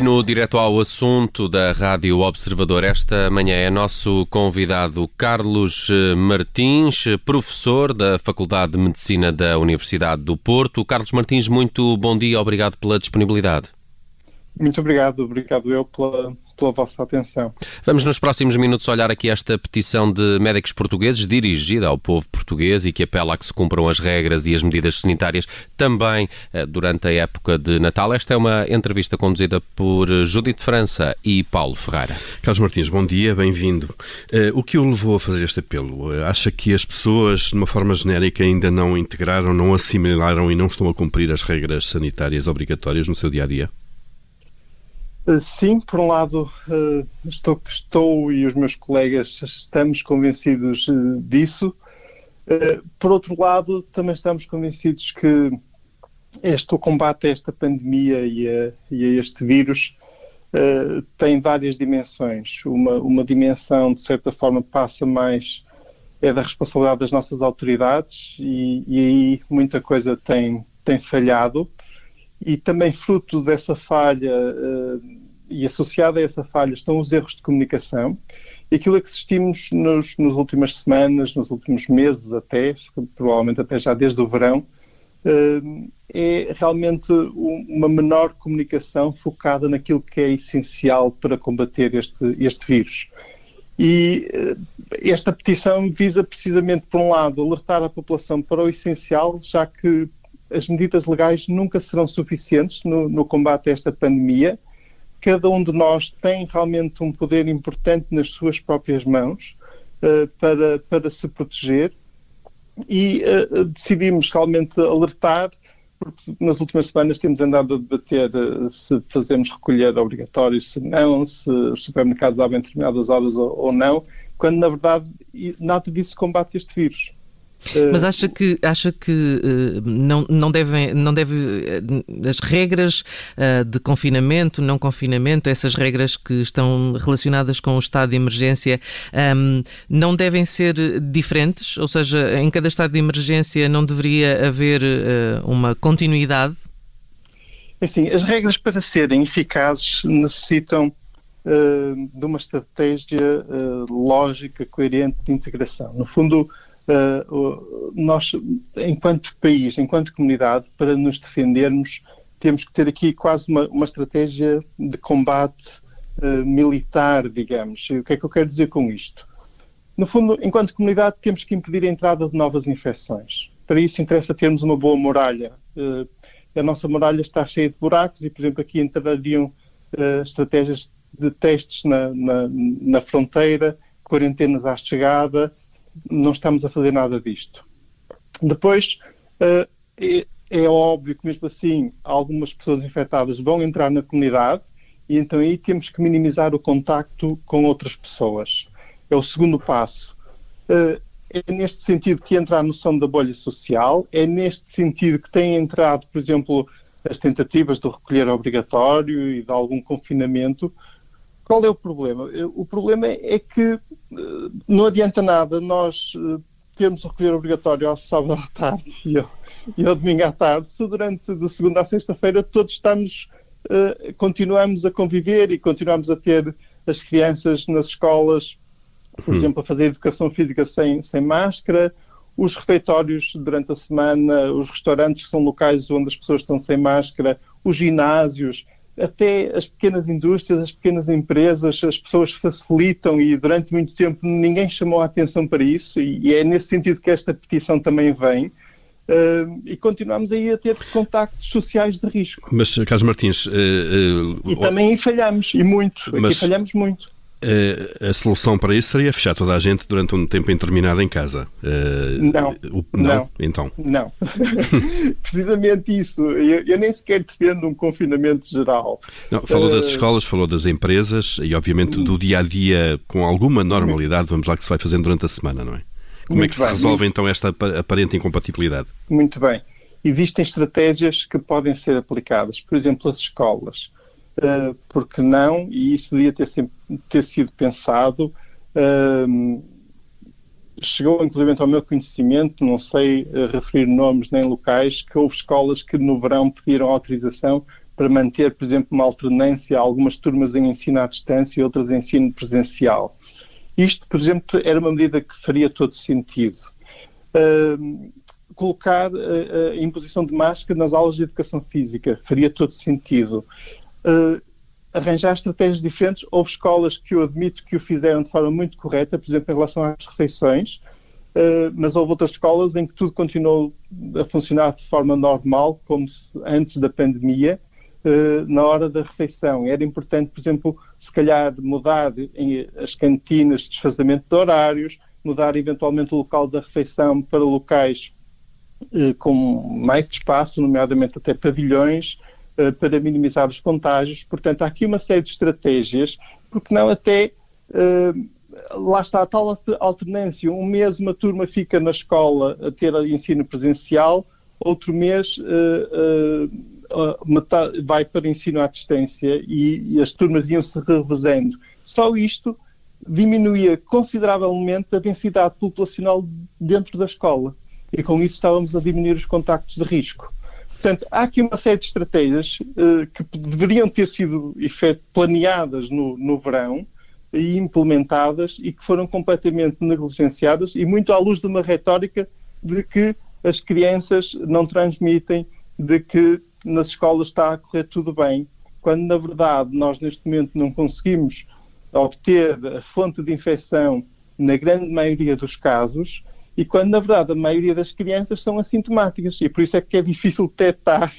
E no direto ao assunto da Rádio Observador, esta manhã é nosso convidado Carlos eh, Martins, professor da Faculdade de Medicina da Universidade do Porto. Carlos Martins, muito bom dia, obrigado pela disponibilidade. Muito obrigado, obrigado eu pela, pela vossa atenção. Vamos nos próximos minutos olhar aqui esta petição de médicos portugueses dirigida ao povo português e que apela a que se cumpram as regras e as medidas sanitárias também eh, durante a época de Natal. Esta é uma entrevista conduzida por Judite França e Paulo Ferreira. Carlos Martins, bom dia, bem-vindo. Uh, o que o levou a fazer este apelo? Acha que as pessoas, de uma forma genérica, ainda não integraram, não assimilaram e não estão a cumprir as regras sanitárias obrigatórias no seu dia a dia? Eh, sim, por um lado, eh, estou, estou e os meus colegas estamos convencidos eh, disso. Por outro lado, também estamos convencidos que este, o combate a esta pandemia e a, e a este vírus tem várias dimensões. Uma, uma dimensão, de certa forma, passa mais é da responsabilidade das nossas autoridades e, e aí muita coisa tem, tem falhado e também fruto dessa falha uh, e associada a essa falha estão os erros de comunicação e aquilo a que assistimos nos, nas últimas semanas, nos últimos meses até, provavelmente até já desde o verão, uh, é realmente uma menor comunicação focada naquilo que é essencial para combater este, este vírus. E uh, esta petição visa precisamente, por um lado, alertar a população para o essencial, já que as medidas legais nunca serão suficientes no, no, combate a esta pandemia. Cada um de nós tem realmente um poder importante nas suas próprias mãos uh, para, para se proteger e uh, decidimos realmente alertar, porque nas últimas semanas temos andado a debater uh, se fazemos recolher obrigatório, se não, se os supermercados abrem determinadas horas ou, ou não, quando na verdade nada disso combate este vírus. Mas acha que, acha que uh, não, não, devem, não deve. Uh, as regras de confinamento, não confinamento, essas regras que estão relacionadas com o estado de emergência, ehm, não devem ser diferentes? Ou seja, em cada estado de emergência não deveria haver uma continuidade? Assim, as regras para serem eficazes necessitam de uma estratégia lógica, coerente de integração. No fundo, Uh, nós, enquanto país, enquanto comunidade, para nos defendermos, temos que ter aqui quase uma, uma estratégia de combate uh, militar, digamos. E o que é que eu quero dizer com isto? No fundo, enquanto comunidade, temos que impedir a entrada de novas infecções. Para isso, interessa termos uma boa muralha. Uh, a nossa muralha está cheia de buracos e, por exemplo, aqui entrariam estratégias de testes na, na, na fronteira, quarentenas à chegada, não estamos a fazer nada disto. Depois, uh, é, é, óbvio que mesmo assim algumas pessoas infectadas vão entrar na comunidade e então aí temos que minimizar o contacto com outras pessoas. É o segundo passo. Uh, é neste sentido que entra a noção da bolha social, é neste sentido que têm entrado, por exemplo, as tentativas de recolher obrigatório e de algum confinamento, qual é o problema? O problema é que eh, não adianta nada nós eh, termos o recolher obrigatório ao sábado à tarde e ao, e ao domingo à tarde, se durante de segunda a sexta-feira todos estamos, uh, continuamos a conviver e continuamos a ter as crianças nas escolas, por hum. exemplo, a fazer educação física sem, sem máscara, os refeitórios durante a semana, os restaurantes que são locais onde as pessoas estão sem máscara, os ginásios, até as pequenas indústrias, as pequenas empresas, as pessoas facilitam e durante muito tempo ninguém chamou a atenção para isso e é nesse sentido que esta petição também vem. Uh, e continuamos aí a ter contactos sociais de risco. Mas, Carlos Martins... Uh, uh, e também falhamos, e muito. Mas... Aqui falhamos muito. Uh, a solução para isso seria fechar toda a gente durante um tempo indeterminado em casa. Uh, não, o, não, não. Então. Não. Precisamente isso. Eu, eu, nem sequer defendo um confinamento geral. Não, falou uh, das escolas, falou das empresas e, obviamente, do dia a dia com alguma normalidade, vamos lá, que se vai fazendo durante a semana, não é? Como é que se bem. resolve então esta aparente incompatibilidade? Muito bem. Existem estratégias que podem ser aplicadas. Por exemplo, as escolas uh, porque não, e isso devia ter, ter sido pensado. Uh, chegou inclusive ao meu conhecimento, não sei uh, referir nomes nem locais, que houve escolas que no verão pediram autorização para manter, por exemplo, uma alternância, algumas turmas em ensino à distância e outras em ensino presencial. Isto, por exemplo, era uma medida que faria todo sentido. Uh, colocar a, a imposição de máscara nas aulas de educação física faria todo sentido. Uh, arranjar estratégias diferentes. Houve escolas que eu admito que o fizeram de forma muito correta, por exemplo, em relação às refeições, uh, mas houve outras escolas em que tudo continuou a funcionar de forma normal, como antes da pandemia, uh, na hora da refeição. Era importante, por exemplo, se calhar mudar em, as cantinas de desfazamento de horários, mudar eventualmente o local da refeição para locais com mais espaço, nomeadamente até pavilhões, eh, para minimizar os contágios. Portanto, há aqui uma série de estratégias, porque não até. Uh, lá está a tal alternância. Um mês uma turma fica na escola a ter ensino presencial, outro mês uh, vai para ensino à distância e, e as turmas iam se revezando. Só isto diminuía consideravelmente a densidade populacional dentro da escola. E com isso estávamos a diminuir os contactos de risco. Portanto, há aqui uma série de estratégias uh, que deveriam ter sido efeito, planeadas no, no verão e implementadas e que foram completamente negligenciadas e muito à luz de uma retórica de que as crianças não transmitem, de que nas escolas está a correr tudo bem, quando na verdade nós neste momento não conseguimos obter a fonte de infecção na grande maioria dos casos e quando, na verdade, a maioria das crianças são assintomáticas. E por isso é que é difícil detectar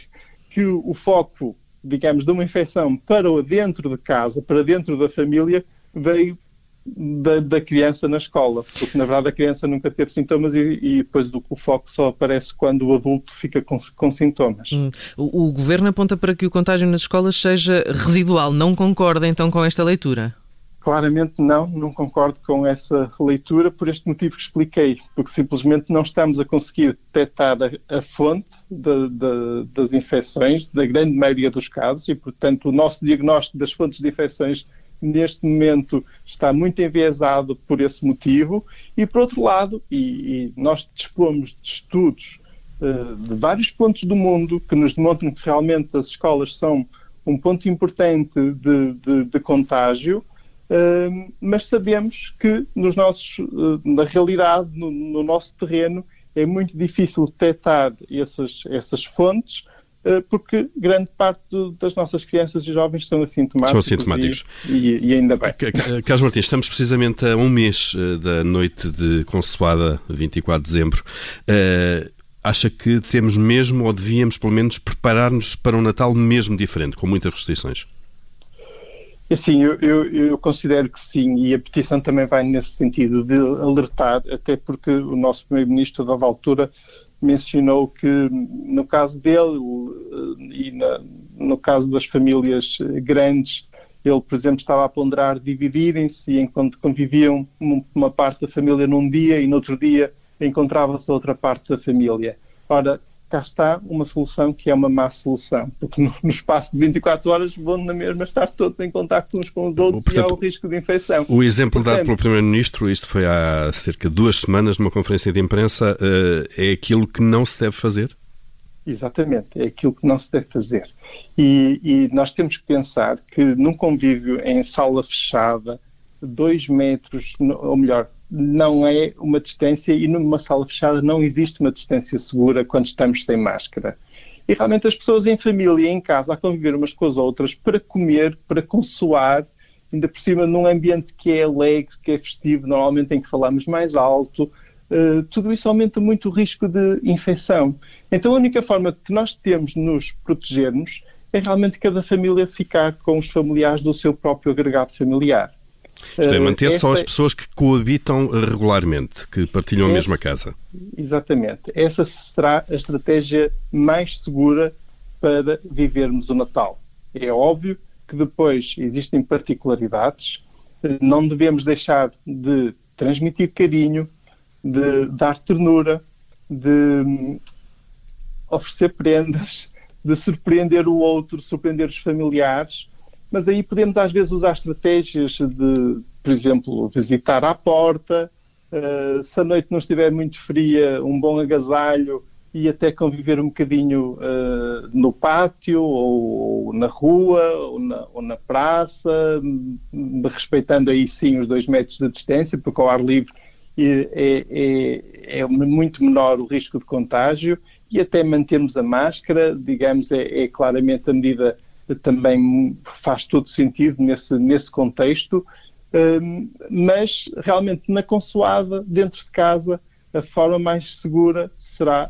que o foco, digamos, de uma infecção para dentro de casa, para dentro da família, veio da, da, criança na escola, porque na verdade a criança nunca teve sintomas e, e depois o, o, foco só aparece quando o adulto fica com, com sintomas. Hum. O, o, governo aponta para que o contágio nas escolas seja residual. Não concorda então com esta leitura? Claramente não, não concordo com essa leitura por este motivo que expliquei, porque simplesmente não estamos a conseguir detectar a, a fonte de, de, das infecções, da grande maioria dos casos, e portanto o nosso diagnóstico das fontes de infecções neste momento está muito enviesado por esse motivo, e por outro lado, e, e nós dispomos de estudos uh, de vários pontos do mundo que nos demonstram que realmente as escolas são um ponto importante de, de, de mas sabemos que nos nossos, uh, na realidade, no, no, nosso terreno, é muito difícil detectar essas, essas fontes, uh, porque grande parte do, das nossas crianças e jovens são assintomáticos. São assintomáticos. E, e, e ainda bem. Carlos Martins, estamos precisamente a um mês uh, da noite de Consoada, 24 de dezembro. acha que temos mesmo, ou devíamos pelo menos, preparar-nos para um Natal mesmo diferente, com muitas restrições? Assim, eu, eu, eu, considero que sim, e a petição também vai nesse sentido, de alertar, até porque o nosso Primeiro-Ministro, dada altura, mencionou que, no caso dele e na, no caso das famílias grandes, ele, por exemplo, estava a ponderar dividirem-se enquanto conviviam uma parte da família num dia e no outro dia encontrava-se outra parte da família. Ora, cá está uma solução que é uma má solução, porque no, espaço de 24 horas vão na mesma estar todos em contato uns com os outros Portanto, e há o risco de infecção. O exemplo Portanto, dado pelo Primeiro-Ministro, isto foi há cerca de duas semanas numa conferência de imprensa, uh, é aquilo que não se deve fazer? Exatamente, é aquilo que não se deve fazer. E, e nós temos que pensar que num convívio em sala fechada, dois metros, ou melhor, não é uma distância e numa sala fechada não existe uma distância segura quando estamos sem máscara. E realmente as pessoas em família, em casa, a conviver umas com as outras para comer, para consoar, ainda por cima num ambiente que é alegre, que é festivo, normalmente em que falamos mais alto, uh, tudo isso aumenta muito o risco de infecção. Então a única forma que nós temos de nos protegermos é realmente cada família ficar com os familiares do seu próprio agregado familiar. Isto é, manter Esta... só as pessoas que coabitam regularmente, que partilham a mesma casa. Exatamente. Essa será a estratégia mais segura para vivermos o Natal. É óbvio que depois existem particularidades, não devemos deixar de transmitir carinho, de dar ternura, de hum, oferecer prendas, de surpreender o outro, surpreender os familiares, mas aí podemos às vezes usar estratégias de, por exemplo, visitar à porta, uh, se a noite não estiver muito fria, um bom agasalho e até conviver um bocadinho uh, no pátio ou, ou na rua ou na, ou na, praça, respeitando aí sim os dois metros de distância, porque ao ar livre é, é, é muito menor o risco de contágio e até mantermos a máscara, digamos, é, é claramente a medida também faz todo sentido nesse, nesse contexto, um, mas realmente na consoada, dentro de casa, a forma mais segura será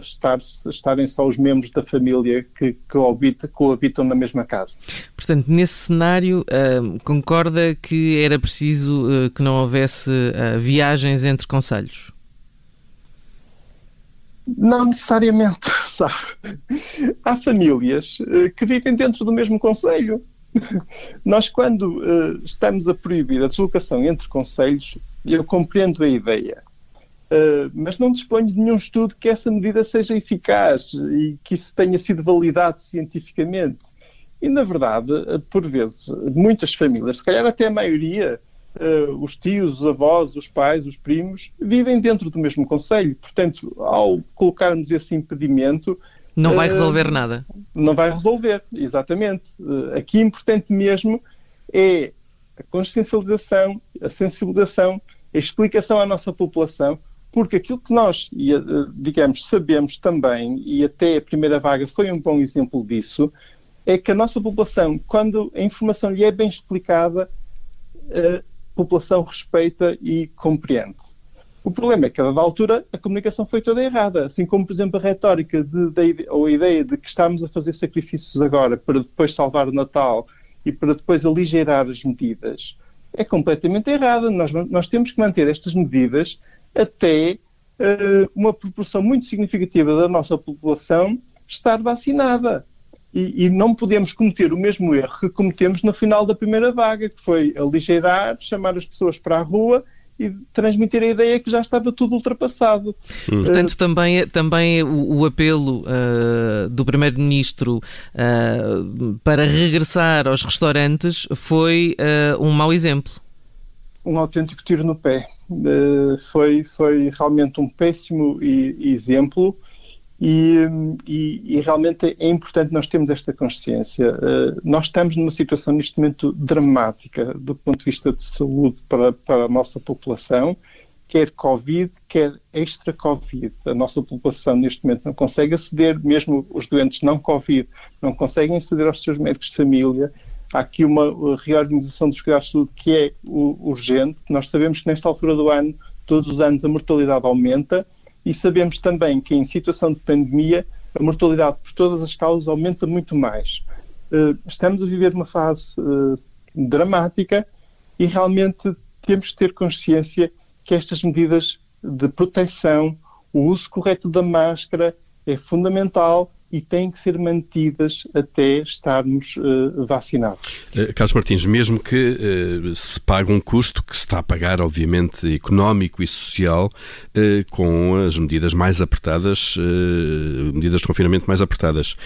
estar, estarem só os membros da família que, que habita, coabitam na mesma casa. Portanto, nesse cenário, uh, concorda que era preciso uh, que não houvesse uh, viagens entre conselhos? Não necessariamente, sabe? Há famílias que vivem dentro do mesmo conselho. Nós, quando estamos a proibir a deslocação entre conselhos, eu compreendo a ideia Uh, mas não disponho de nenhum estudo que essa medida seja eficaz e que isso tenha sido validado cientificamente. E, na verdade, uh, por vezes, muitas famílias, se calhar até a maioria, uh, os tios, os avós, os pais, os primos, vivem dentro do mesmo conselho. Portanto, ao colocarmos esse impedimento. Não vai resolver nada. Não vai resolver, exatamente. aqui, importante mesmo é a consciencialização, a sensibilização, a explicação à nossa população porque aquilo que nós, eh, digamos, sabemos também, e até a primeira vaga foi um bom exemplo disso, é que a nossa população, quando a informação lhe é bem explicada, população respeita e compreende. O problema é que, a dada altura, a comunicação foi toda errada. Assim como, por exemplo, a retórica de, de, ou a ideia de que estamos a fazer sacrifícios agora para depois salvar o Natal e para depois aligeirar as medidas, é completamente errada. Nós, nós temos que manter estas medidas até uh, uma proporção muito significativa da nossa população estar vacinada. E, e, não podemos cometer o mesmo erro que cometemos no final da primeira vaga, que foi aligeirar, chamar as pessoas para a rua e transmitir a ideia que já estava tudo ultrapassado. Hum. Portanto, uh, também, também o, o apelo uh, do Primeiro-Ministro uh, para regressar aos restaurantes foi um mau exemplo. Um autêntico tiro no pé. Foi, foi realmente um péssimo exemplo e, e, e, realmente é importante nós termos esta consciência. Uh, nós estamos numa situação neste momento dramática do ponto de vista de saúde para, para a nossa população, quer Covid, quer extra-Covid. A nossa população neste momento não consegue aceder, mesmo os doentes não Covid, não conseguem aceder aos seus médicos de família há aqui uma reorganização dos cuidados de saúde que é urgente. Nós sabemos que nesta altura do ano, todos os anos, a mortalidade aumenta e sabemos também que em situação de pandemia a mortalidade por todas as causas aumenta muito mais. Eh, estamos a viver uma fase eh, dramática e realmente temos que ter consciência que estas medidas de proteção, o uso correto da máscara é fundamental e têm que ser mantidas até estarmos uh, vacinados. Uh, Carlos Martins, mesmo que uh, se pague um custo que se está a pagar, obviamente, económico e social, com as medidas mais apertadas, medidas de confinamento mais apertadas,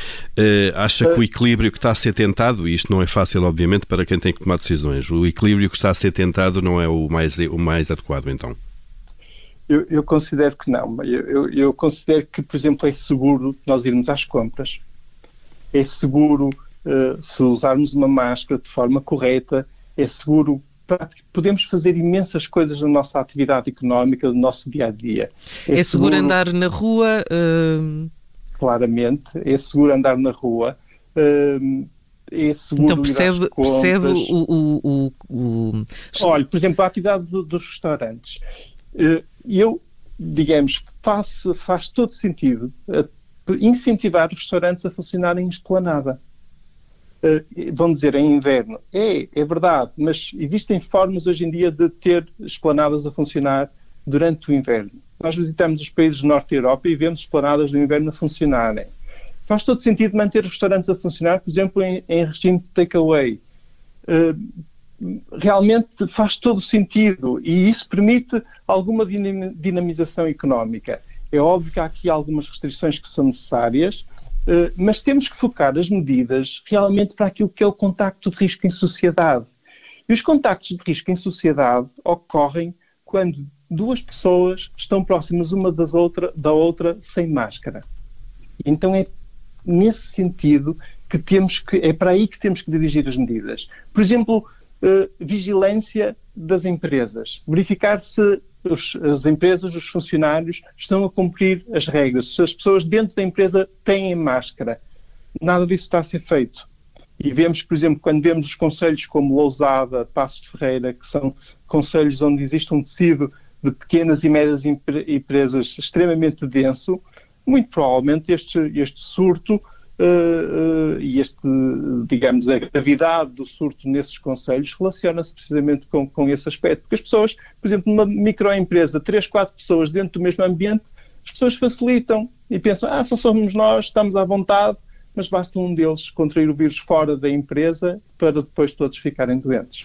acha que o equilíbrio que está a ser tentado, e isto não é fácil, obviamente, para quem tem que tomar decisões, o equilíbrio que está a ser tentado não é o mais, o mais adequado, então? Eu, eu, considero que não. Eu, eu, considero que, por exemplo, é seguro nós irmos às compras. É seguro uh, se usarmos uma máscara de forma correta. É seguro. Podemos fazer imensas coisas na nossa atividade económica, no nosso dia a dia. É, é seguro, seguro, andar na rua? Uh... Claramente. É seguro andar na rua. Uh, é seguro então percebe, percebe o, o, o, o, Olha, por exemplo, a atividade do, dos restaurantes. Uh, eu, digamos, faz, faz todo sentido incentivar os restaurantes a funcionarem em esplanada. Uh, vão dizer em inverno. É, é verdade, mas existem formas hoje em dia de ter esplanadas a funcionar durante o inverno. Nós visitamos os países do norte da Europa e vemos esplanadas do inverno a funcionarem. Faz todo sentido manter restaurantes a funcionar, por exemplo, em, em regime de takeaway. Realmente faz todo sentido e isso permite alguma dinamização económica. É óbvio que há aqui algumas restrições que são necessárias, eh, mas temos que focar as medidas realmente para aquilo que é o contacto de risco em sociedade. E os contactos de risco em sociedade ocorrem quando duas pessoas estão próximas uma das outra, da outra sem máscara. Então é nesse sentido que temos que é para aí que temos que dirigir as medidas. Por exemplo, uh, vigilância das empresas, verificar se os, as empresas, os funcionários estão a cumprir as regras, se as pessoas dentro da empresa têm máscara. Nada disso está a ser feito. E vemos, por exemplo, quando vemos os conselhos como Lousada, Passos de Ferreira, que são conselhos onde existe um tecido de pequenas e médias empresas extremamente denso, muito provavelmente este, este surto uh, uh, e este, digamos, a gravidade do surto nesses conselhos relaciona-se precisamente com, com esse aspecto. Porque as pessoas, por exemplo, numa microempresa, três, quatro pessoas dentro do mesmo ambiente, as pessoas facilitam e pensam, ah, só somos nós, estamos à vontade, mas basta um deles contrair o vírus fora da empresa para depois todos ficarem doentes.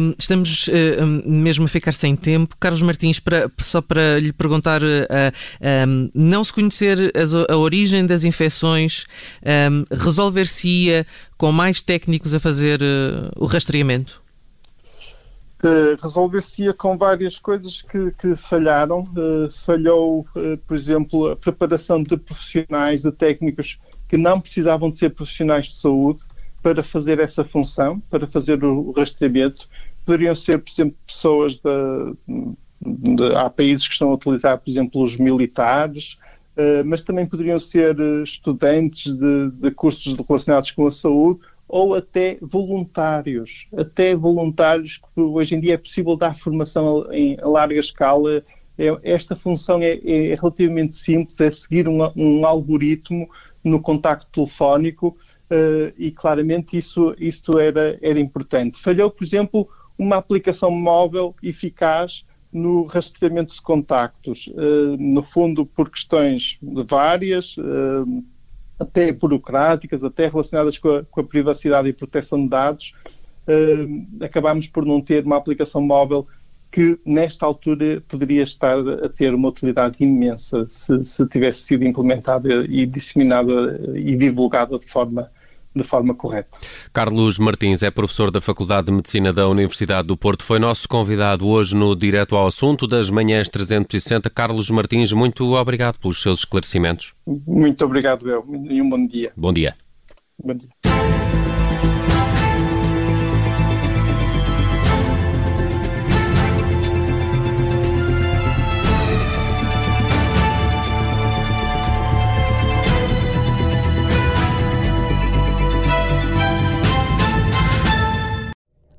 Um, estamos um, mesmo a ficar sem tempo. Carlos Martins, para, só para lhe perguntar, uh, um, não se conhecer a, a, origem das infecções, resolver-se-ia com mais técnicos a fazer uh, o rastreamento? Resolver-se-ia com várias coisas que, que falharam. Uh, falhou, uh, por exemplo, a preparação de profissionais, de técnicos que não precisavam de ser profissionais de saúde para fazer essa função, para fazer o rastreamento. Poderiam ser, por exemplo, pessoas de, de, há países que estão a utilizar, por exemplo, os militares, uh, mas também poderiam ser eh, estudantes de, de cursos relacionados com a saúde ou até voluntários, até voluntários que hoje em dia é possível dar formação em larga escala. É, esta função é, é, relativamente simples, é seguir um, um algoritmo no contacto telefónico uh, e claramente isso, isso era, era importante. Falhou, por exemplo, uma aplicação móvel eficaz no rastreamento de contactos, uh, no fundo por questões várias, uh, até burocráticas, até relacionadas com a, com a, privacidade e proteção de dados, uh, acabámos por não ter uma aplicação móvel que nesta altura poderia estar a ter uma utilidade imensa se, se tivesse sido implementada e disseminada e divulgada de forma de forma correta. Carlos Martins é professor da Faculdade de Medicina da Universidade do Porto. Foi nosso convidado hoje no Direto ao Assunto das Manhãs 360. Carlos Martins, muito obrigado pelos seus esclarecimentos. Muito obrigado, eu, e um bom dia. Bom dia. Bom dia.